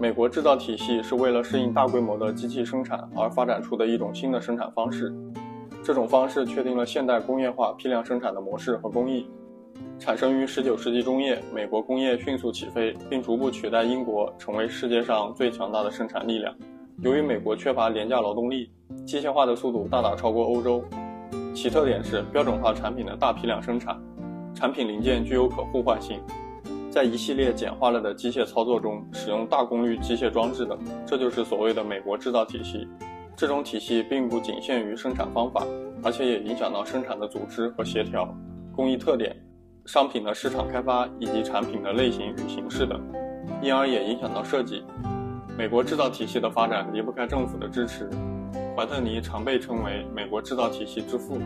美国制造体系是为了适应大规模的机器生产而发展出的一种新的生产方式。这种方式确定了现代工业化批量生产的模式和工艺。产生于19世纪中叶，美国工业迅速起飞，并逐步取代英国成为世界上最强大的生产力量。由于美国缺乏廉价劳动力，机械化的速度大大超过欧洲。其特点是标准化产品的大批量生产，产品零件具有可互换性。在一系列简化了的机械操作中，使用大功率机械装置的，这就是所谓的美国制造体系。这种体系并不仅限于生产方法，而且也影响到生产的组织和协调、工艺特点、商品的市场开发以及产品的类型与形式等，因而也影响到设计。美国制造体系的发展离不开政府的支持。怀特尼常被称为美国制造体系之父。